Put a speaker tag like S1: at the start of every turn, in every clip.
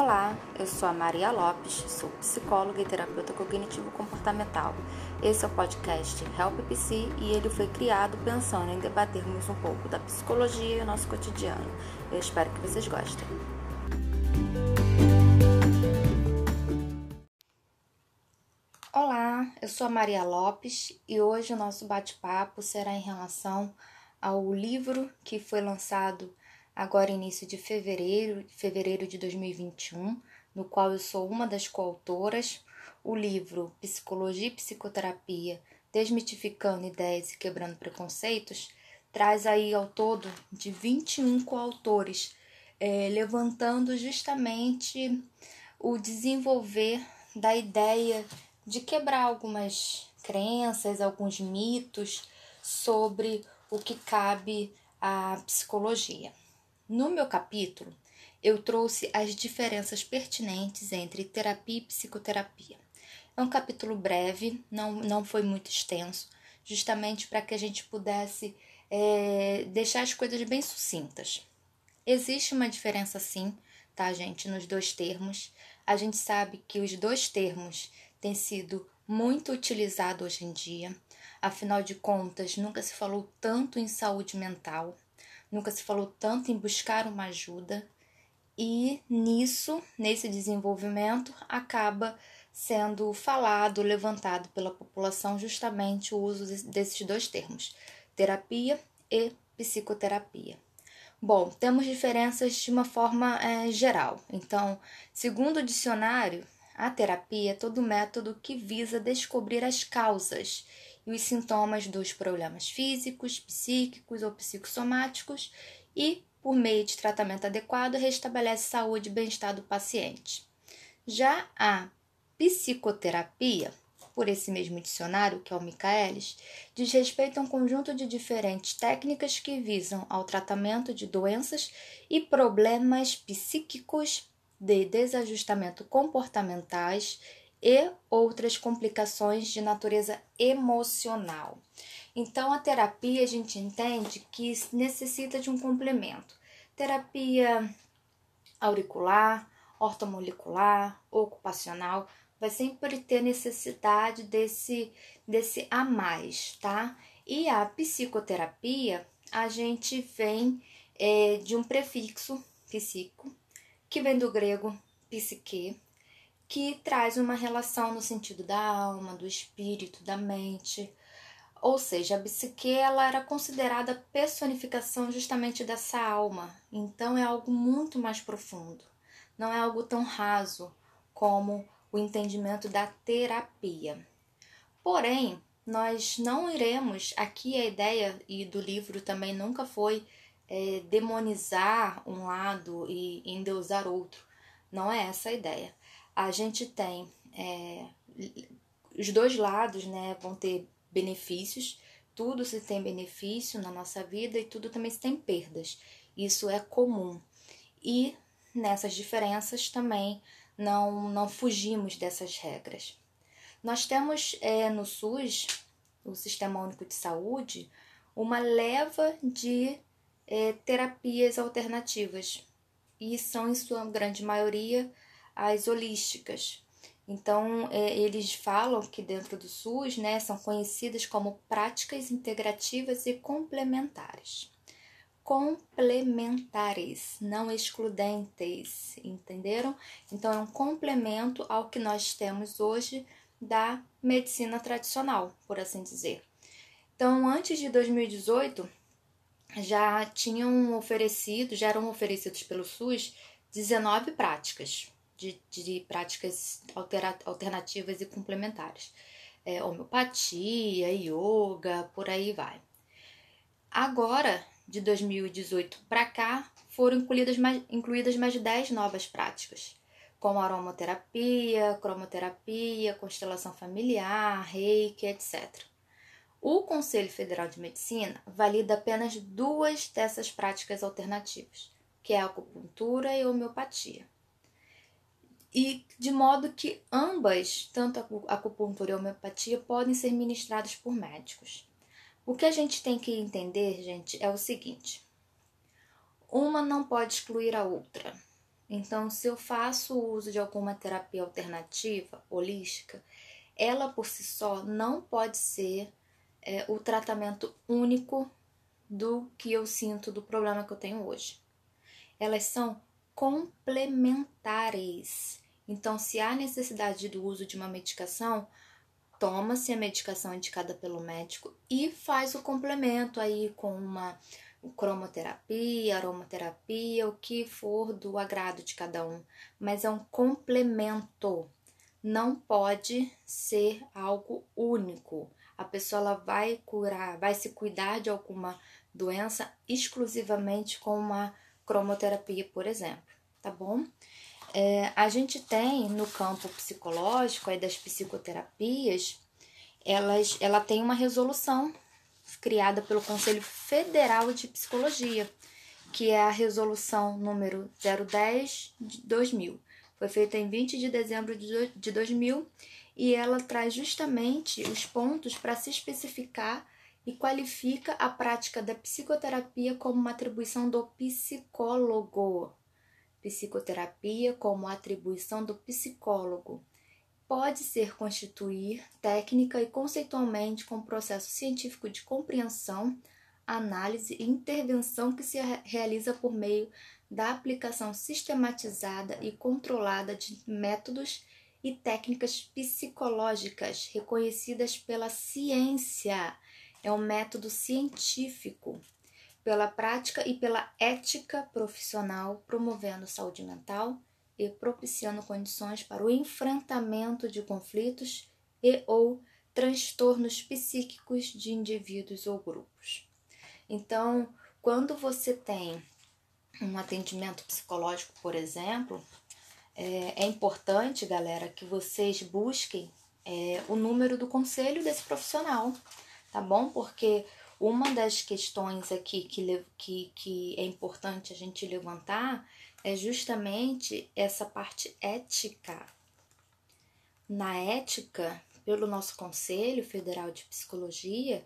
S1: Olá, eu sou a Maria Lopes, sou psicóloga e terapeuta cognitivo-comportamental. Esse é o podcast Help PC e ele foi criado pensando em debatermos um pouco da psicologia e o nosso cotidiano. Eu espero que vocês gostem. Olá, eu sou a Maria Lopes e hoje o nosso bate-papo será em relação ao livro que foi lançado agora início de fevereiro, fevereiro de 2021, no qual eu sou uma das coautoras, o livro Psicologia e Psicoterapia, Desmitificando Ideias e Quebrando Preconceitos, traz aí ao todo de 21 coautores, é, levantando justamente o desenvolver da ideia de quebrar algumas crenças, alguns mitos sobre o que cabe à psicologia. No meu capítulo, eu trouxe as diferenças pertinentes entre terapia e psicoterapia. É um capítulo breve, não, não foi muito extenso, justamente para que a gente pudesse é, deixar as coisas bem sucintas. Existe uma diferença, sim, tá, gente, nos dois termos. A gente sabe que os dois termos têm sido muito utilizados hoje em dia. Afinal de contas, nunca se falou tanto em saúde mental nunca se falou tanto em buscar uma ajuda, e nisso, nesse desenvolvimento, acaba sendo falado, levantado pela população justamente o uso desses dois termos, terapia e psicoterapia. Bom, temos diferenças de uma forma é, geral. Então, segundo o dicionário, a terapia é todo método que visa descobrir as causas e os sintomas dos problemas físicos, psíquicos ou psicossomáticos e, por meio de tratamento adequado, restabelece saúde e bem-estar do paciente. Já a psicoterapia, por esse mesmo dicionário, que é o Michaelis, diz respeito a um conjunto de diferentes técnicas que visam ao tratamento de doenças e problemas psíquicos de desajustamento comportamentais e outras complicações de natureza emocional. Então, a terapia a gente entende que necessita de um complemento. Terapia auricular, ortomolecular, ocupacional, vai sempre ter necessidade desse, desse a mais, tá? E a psicoterapia, a gente vem é, de um prefixo psico, que vem do grego psique, que traz uma relação no sentido da alma, do espírito, da mente. Ou seja, a psique ela era considerada personificação justamente dessa alma. Então é algo muito mais profundo. Não é algo tão raso como o entendimento da terapia. Porém, nós não iremos, aqui a ideia e do livro também nunca foi é, demonizar um lado e endeusar outro. Não é essa a ideia a gente tem é, os dois lados, né, vão ter benefícios, tudo se tem benefício na nossa vida e tudo também se tem perdas. Isso é comum. E nessas diferenças também não, não fugimos dessas regras. Nós temos é, no SUS, o Sistema Único de Saúde, uma leva de é, terapias alternativas e são, em sua grande maioria, as holísticas. Então, é, eles falam que dentro do SUS né, são conhecidas como práticas integrativas e complementares. Complementares, não excludentes, entenderam? Então, é um complemento ao que nós temos hoje da medicina tradicional, por assim dizer. Então, antes de 2018, já tinham oferecido, já eram oferecidos pelo SUS 19 práticas de, de práticas alternativas e complementares. É, homeopatia, yoga, por aí vai. Agora, de 2018 para cá, foram incluídas mais, incluídas mais 10 novas práticas, como aromaterapia, cromoterapia, constelação familiar, reiki, etc. O Conselho Federal de Medicina valida apenas duas dessas práticas alternativas, que é a acupuntura e a homeopatia e de modo que ambas, tanto a acupuntura e a homeopatia, podem ser ministradas por médicos. O que a gente tem que entender, gente, é o seguinte: uma não pode excluir a outra. Então, se eu faço uso de alguma terapia alternativa, holística, ela por si só não pode ser é, o tratamento único do que eu sinto do problema que eu tenho hoje. Elas são complementares. Então, se há necessidade do uso de uma medicação, toma-se a medicação indicada pelo médico e faz o complemento aí com uma cromoterapia, aromaterapia, o que for do agrado de cada um, mas é um complemento. Não pode ser algo único. A pessoa ela vai curar, vai se cuidar de alguma doença exclusivamente com uma cromoterapia, por exemplo, tá bom? É, a gente tem no campo psicológico aí das psicoterapias, elas, ela tem uma resolução criada pelo Conselho Federal de Psicologia, que é a resolução número 010 de 2000. Foi feita em 20 de dezembro de 2000 e ela traz justamente os pontos para se especificar e qualifica a prática da psicoterapia como uma atribuição do psicólogo. Psicoterapia como atribuição do psicólogo. Pode ser constituir técnica e conceitualmente com processo científico de compreensão, análise e intervenção que se realiza por meio da aplicação sistematizada e controlada de métodos e técnicas psicológicas reconhecidas pela ciência é um método científico pela prática e pela ética profissional, promovendo saúde mental e propiciando condições para o enfrentamento de conflitos e ou transtornos psíquicos de indivíduos ou grupos. Então, quando você tem um atendimento psicológico, por exemplo, é, é importante, galera, que vocês busquem é, o número do conselho desse profissional tá bom? Porque uma das questões aqui que, que, que é importante a gente levantar é justamente essa parte ética. Na ética, pelo nosso Conselho Federal de Psicologia,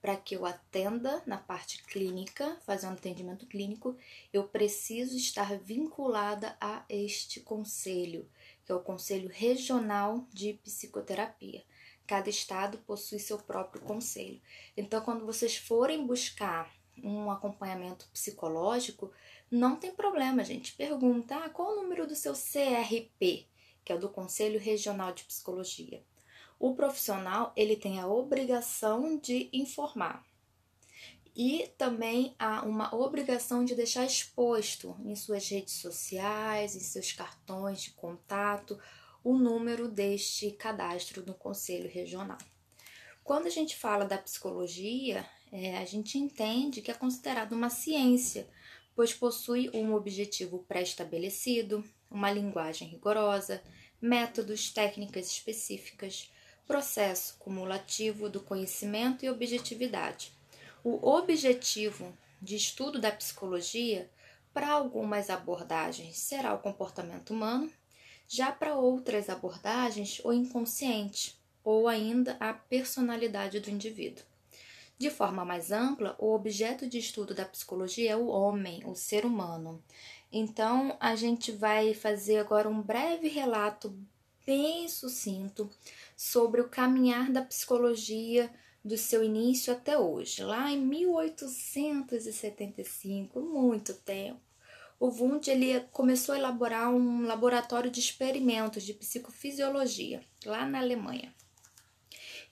S1: para que eu atenda na parte clínica, fazendo atendimento clínico, eu preciso estar vinculada a este conselho, que é o Conselho Regional de Psicoterapia. Cada estado possui seu próprio conselho. Então, quando vocês forem buscar um acompanhamento psicológico, não tem problema, gente. Pergunta ah, qual o número do seu CRP, que é o do Conselho Regional de Psicologia. O profissional ele tem a obrigação de informar e também há uma obrigação de deixar exposto em suas redes sociais, em seus cartões de contato o número deste cadastro no Conselho Regional. Quando a gente fala da psicologia, é, a gente entende que é considerado uma ciência, pois possui um objetivo pré-estabelecido, uma linguagem rigorosa, métodos, técnicas específicas, processo cumulativo do conhecimento e objetividade. O objetivo de estudo da psicologia, para algumas abordagens, será o comportamento humano, já para outras abordagens, o inconsciente ou ainda a personalidade do indivíduo. De forma mais ampla, o objeto de estudo da psicologia é o homem, o ser humano. Então, a gente vai fazer agora um breve relato bem sucinto sobre o caminhar da psicologia do seu início até hoje, lá em 1875, muito tempo o Wundt ele começou a elaborar um laboratório de experimentos de psicofisiologia lá na Alemanha.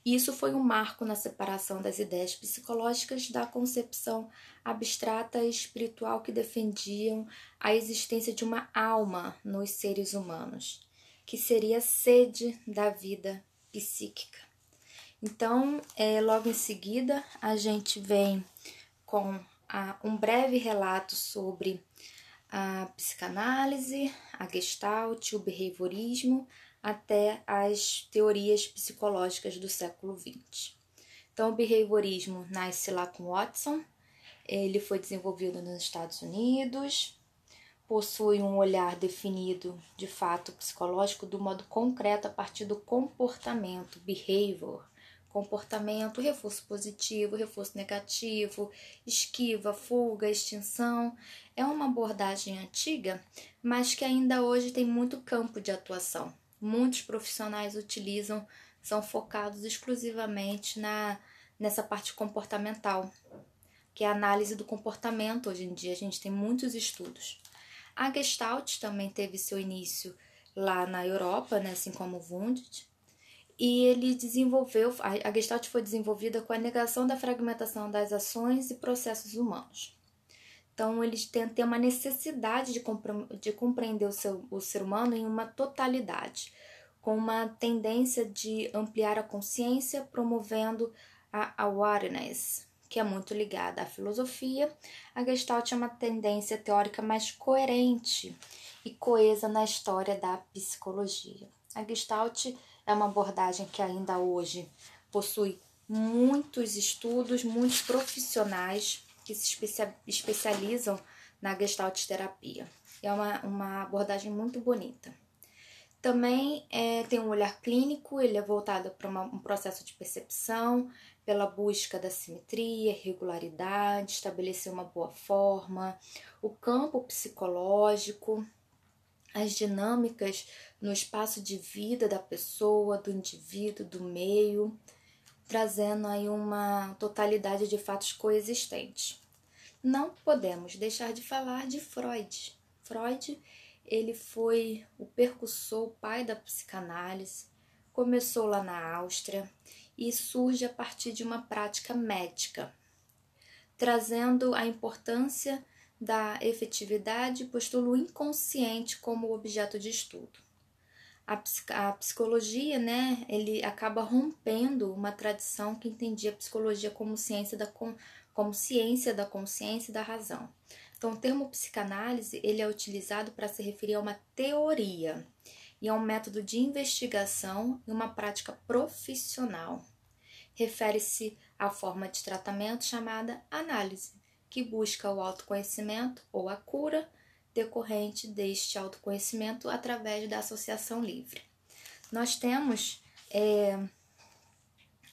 S1: Isso foi um marco na separação das ideias psicológicas da concepção abstrata e espiritual que defendiam a existência de uma alma nos seres humanos, que seria a sede da vida psíquica. Então, é, logo em seguida, a gente vem com a, um breve relato sobre a psicanálise, a gestalt, o behaviorismo, até as teorias psicológicas do século XX. Então, o behaviorismo nasce lá com Watson, ele foi desenvolvido nos Estados Unidos, possui um olhar definido de fato psicológico do modo concreto a partir do comportamento, behavior, comportamento, reforço positivo, reforço negativo, esquiva, fuga, extinção. É uma abordagem antiga, mas que ainda hoje tem muito campo de atuação. Muitos profissionais utilizam, são focados exclusivamente na nessa parte comportamental, que é a análise do comportamento. Hoje em dia a gente tem muitos estudos. A Gestalt também teve seu início lá na Europa, né, assim como o Wundt, e ele desenvolveu, a Gestalt foi desenvolvida com a negação da fragmentação das ações e processos humanos. Então, eles têm, têm uma necessidade de, de compreender o, seu, o ser humano em uma totalidade, com uma tendência de ampliar a consciência, promovendo a awareness, que é muito ligada à filosofia. A Gestalt é uma tendência teórica mais coerente e coesa na história da psicologia. A Gestalt é uma abordagem que ainda hoje possui muitos estudos, muitos profissionais que se especializam na Gestalt terapia. É uma, uma abordagem muito bonita. Também é, tem um olhar clínico, ele é voltado para um processo de percepção, pela busca da simetria, regularidade, estabelecer uma boa forma, o campo psicológico, as dinâmicas no espaço de vida da pessoa, do indivíduo, do meio, trazendo aí uma totalidade de fatos coexistentes. Não podemos deixar de falar de Freud. Freud, ele foi o percussor, o pai da psicanálise, começou lá na Áustria e surge a partir de uma prática médica, trazendo a importância da efetividade postula o inconsciente como objeto de estudo. A, a psicologia, né, ele acaba rompendo uma tradição que entendia a psicologia como ciência da, como ciência da consciência e da razão. Então, o termo psicanálise ele é utilizado para se referir a uma teoria e a um método de investigação e uma prática profissional. Refere-se à forma de tratamento chamada análise, que busca o autoconhecimento ou a cura decorrente deste autoconhecimento através da associação livre. Nós temos é,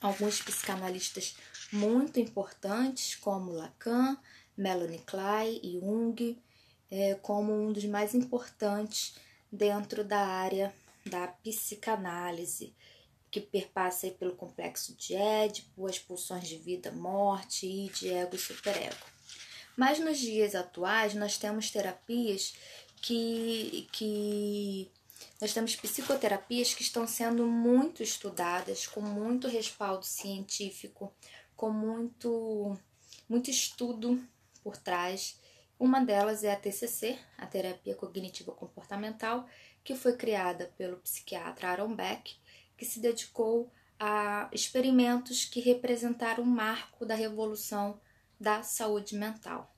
S1: alguns psicanalistas muito importantes, como Lacan, Melanie Klein e Jung, é, como um dos mais importantes dentro da área da psicanálise, que perpassa pelo complexo de Édipo, as pulsões de vida, morte e de ego e superego. Mas nos dias atuais nós temos terapias que, que nós temos psicoterapias que estão sendo muito estudadas, com muito respaldo científico, com muito, muito estudo por trás. Uma delas é a TCC, a terapia cognitiva comportamental, que foi criada pelo psiquiatra Aaron Beck, que se dedicou a experimentos que representaram o marco da revolução da saúde mental.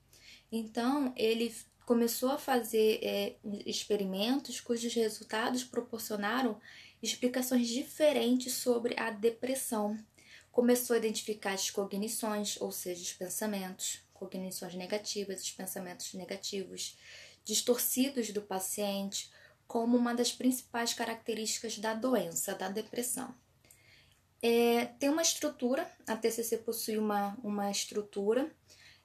S1: Então, ele começou a fazer é, experimentos cujos resultados proporcionaram explicações diferentes sobre a depressão. Começou a identificar as cognições, ou seja, os pensamentos, cognições negativas, os pensamentos negativos, distorcidos do paciente, como uma das principais características da doença, da depressão. É, tem uma estrutura, a TCC possui uma, uma estrutura,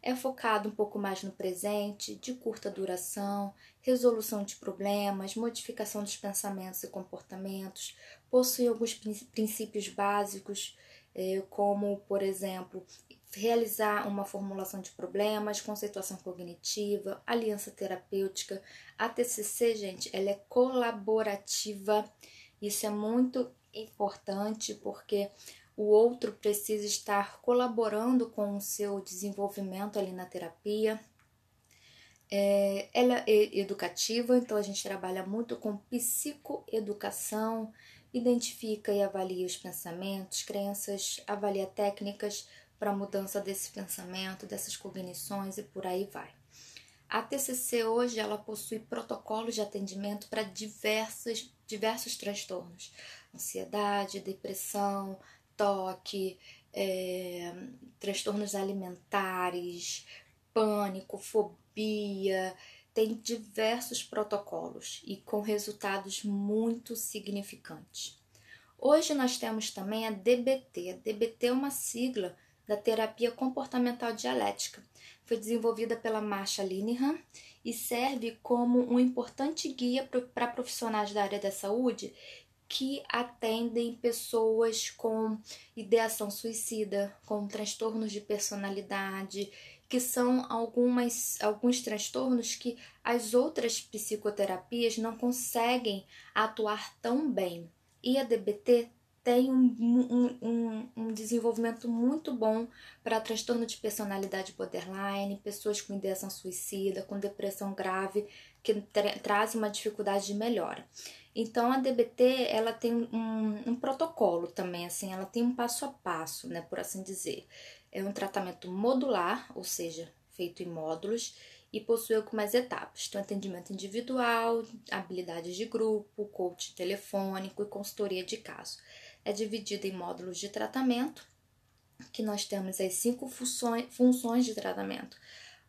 S1: é focado um pouco mais no presente, de curta duração, resolução de problemas, modificação dos pensamentos e comportamentos, possui alguns princípios básicos, é, como, por exemplo, realizar uma formulação de problemas, conceituação cognitiva, aliança terapêutica. A TCC, gente, ela é colaborativa. Isso é muito importante porque o outro precisa estar colaborando com o seu desenvolvimento ali na terapia. É, ela é educativa, então a gente trabalha muito com psicoeducação, identifica e avalia os pensamentos, crenças, avalia técnicas para mudança desse pensamento, dessas cognições e por aí vai. A TCC hoje ela possui protocolos de atendimento para diversos, diversos transtornos, ansiedade, depressão, toque, é, transtornos alimentares, pânico, fobia, tem diversos protocolos e com resultados muito significantes. Hoje nós temos também a DBT. A DBT é uma sigla da terapia comportamental dialética. Foi desenvolvida pela Marsha Linehan e serve como um importante guia para profissionais da área da saúde que atendem pessoas com ideação suicida, com transtornos de personalidade, que são algumas, alguns transtornos que as outras psicoterapias não conseguem atuar tão bem. E a DBT tem um, um, um, um desenvolvimento muito bom para transtorno de personalidade borderline, pessoas com ideação suicida, com depressão grave, que tra traz uma dificuldade de melhora. Então a DBT ela tem um, um, protocolo também, assim, ela tem um passo a passo, né, por assim dizer. É um tratamento modular, ou seja, feito em módulos e possui algumas etapas. Então, atendimento individual, habilidades de grupo, coach telefônico e consultoria de caso. É dividido em módulos de tratamento, que nós temos as cinco funções, funções de tratamento: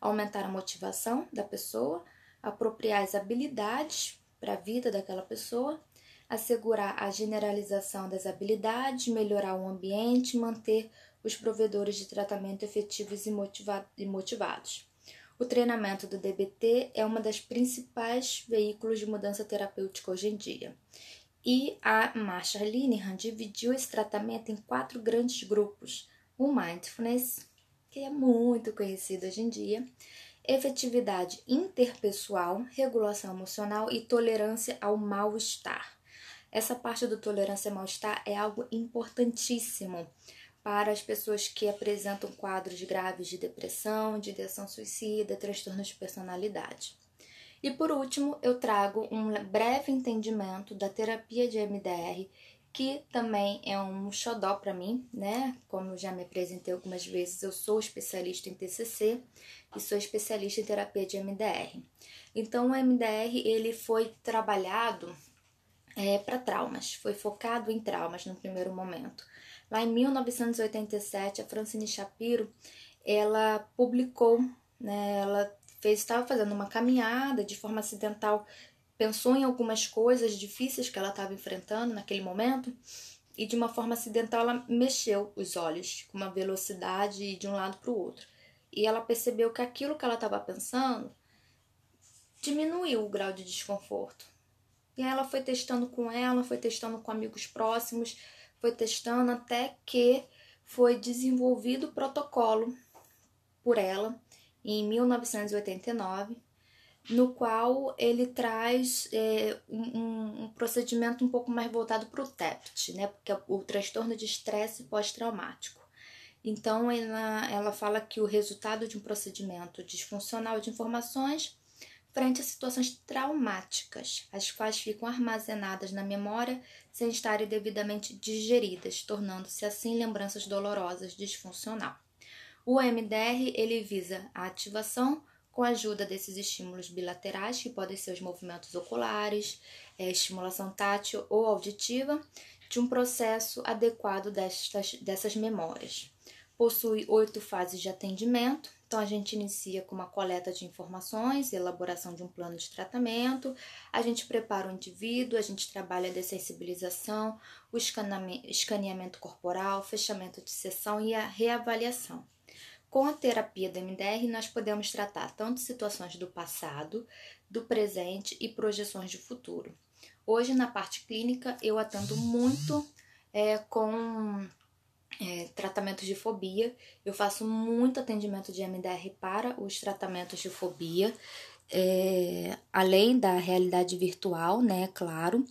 S1: aumentar a motivação da pessoa, apropriar as habilidades para a vida daquela pessoa, assegurar a generalização das habilidades, melhorar o ambiente, manter os provedores de tratamento efetivos e, motiva e motivados. O treinamento do DBT é uma das principais veículos de mudança terapêutica hoje em dia. E a Marsha Linehan dividiu esse tratamento em quatro grandes grupos: o Mindfulness, que é muito conhecido hoje em dia, efetividade interpessoal, regulação emocional e tolerância ao mal-estar. Essa parte do tolerância ao mal-estar é algo importantíssimo para as pessoas que apresentam quadros graves de depressão, de ideação suicida, transtornos de personalidade. E por último, eu trago um breve entendimento da terapia de MDR que também é um xodó para mim, né? Como já me apresentei algumas vezes, eu sou especialista em TCC e sou especialista em terapia de MDR. Então, o MDR ele foi trabalhado é, para traumas, foi focado em traumas no primeiro momento. Lá em 1987, a Francine Shapiro ela publicou, né? Ela fez, estava fazendo uma caminhada de forma acidental pensou em algumas coisas difíceis que ela estava enfrentando naquele momento e de uma forma acidental ela mexeu os olhos com uma velocidade de um lado para o outro. E ela percebeu que aquilo que ela estava pensando diminuiu o grau de desconforto. E aí ela foi testando com ela, foi testando com amigos próximos, foi testando até que foi desenvolvido o protocolo por ela em 1989 no qual ele traz é, um, um, procedimento um pouco mais voltado para o TEPT, né? Porque é o transtorno de estresse pós-traumático. Então, ela, ela fala que o resultado de um procedimento disfuncional de informações frente a situações traumáticas, as quais ficam armazenadas na memória sem estarem devidamente digeridas, tornando-se assim lembranças dolorosas disfuncional. O MDR ele visa a ativação com a ajuda desses estímulos bilaterais, que podem ser os movimentos oculares, é, estimulação tátil ou auditiva, de um processo adequado destas, dessas memórias. Possui oito fases de atendimento, então a gente inicia com uma coleta de informações, elaboração de um plano de tratamento, a gente prepara o indivíduo, a gente trabalha a dessensibilização, o escaneamento corporal, fechamento de sessão e a reavaliação. Com a terapia do MDR, nós podemos tratar tanto situações do passado, do presente e projeções de futuro. Hoje, na parte clínica, eu atendo muito é, com é, tratamentos de fobia. Eu faço muito atendimento de MDR para os tratamentos de fobia, é, além da realidade virtual, né, claro,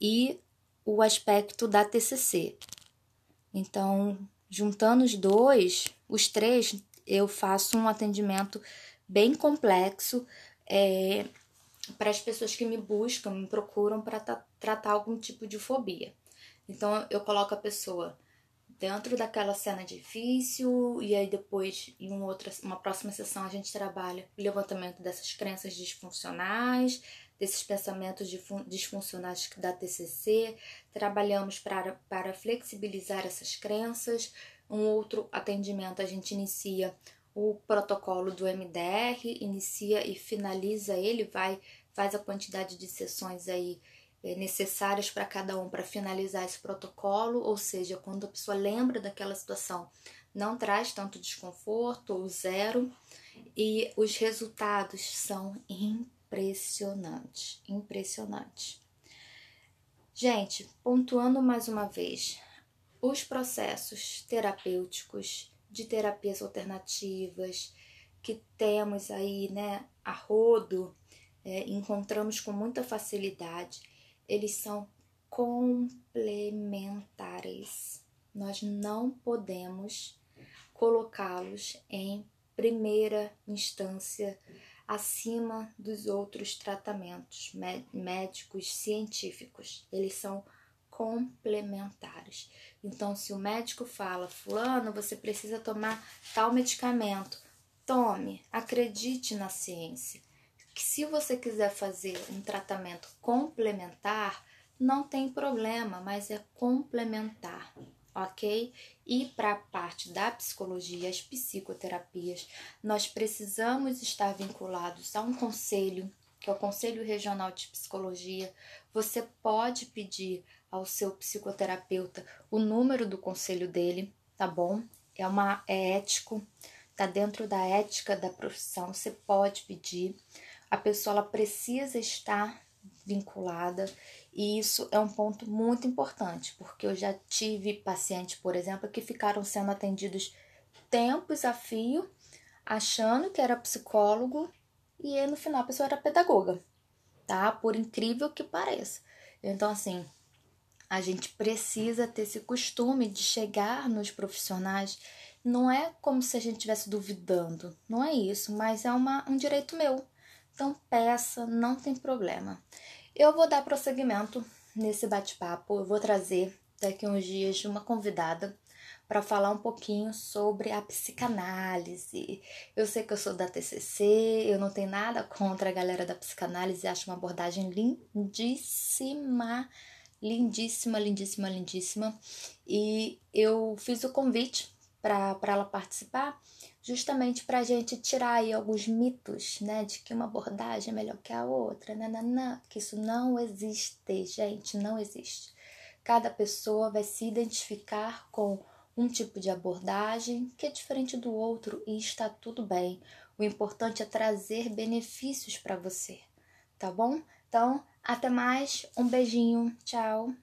S1: e o aspecto da TCC. Então, juntando os dois, os três, eu faço um atendimento bem complexo é, para as pessoas que me buscam, me procuram para tratar algum tipo de fobia. Então, eu coloco a pessoa dentro daquela cena difícil e aí depois em uma outra uma próxima sessão a gente trabalha o levantamento dessas crenças disfuncionais desses pensamentos disfuncionais da TCC trabalhamos para, para flexibilizar essas crenças. Um outro atendimento a gente inicia o protocolo do MDR, inicia e finaliza ele, vai faz a quantidade de sessões aí é, necessárias para cada um para finalizar esse protocolo, ou seja, quando a pessoa lembra daquela situação, não traz tanto desconforto ou zero, e os resultados são impressionantes, impressionantes. Gente, pontuando mais uma vez, os processos terapêuticos de terapias alternativas que temos aí, né, a rodo, é, encontramos com muita facilidade, eles são complementares. Nós não podemos colocá-los em primeira instância acima dos outros tratamentos médicos científicos. Eles são complementares. Então, se o médico fala, fulano, você precisa tomar tal medicamento, tome, acredite na ciência. Que se você quiser fazer um tratamento complementar, não tem problema, mas é complementar ok? E para a parte da psicologia, as psicoterapias, nós precisamos estar vinculados a um conselho, que é o Conselho Regional de Psicologia. Você pode pedir ao seu psicoterapeuta o número do conselho dele, tá bom? É uma é ético, tá dentro da ética da profissão, você pode pedir. A pessoa ela precisa estar vinculada e isso é um ponto muito importante, porque eu já tive pacientes, por exemplo, que ficaram sendo atendidos tempos a fio, achando que era psicólogo e no final a pessoa era pedagoga, tá? Por incrível que pareça. Então, assim, a gente precisa ter esse costume de chegar nos profissionais. Não é como se a gente estivesse duvidando, não é isso, mas é uma, um direito meu. Então, peça, não tem problema. Eu vou dar prosseguimento nesse bate-papo. Eu vou trazer daqui uns dias uma convidada para falar um pouquinho sobre a psicanálise. Eu sei que eu sou da TCC, eu não tenho nada contra a galera da psicanálise, acho uma abordagem lindíssima, lindíssima, lindíssima, lindíssima. E eu fiz o convite para ela participar justamente para a gente tirar aí alguns mitos, né, de que uma abordagem é melhor que a outra, nananã, que isso não existe, gente, não existe. Cada pessoa vai se identificar com um tipo de abordagem que é diferente do outro e está tudo bem. O importante é trazer benefícios para você, tá bom? Então, até mais, um beijinho, tchau.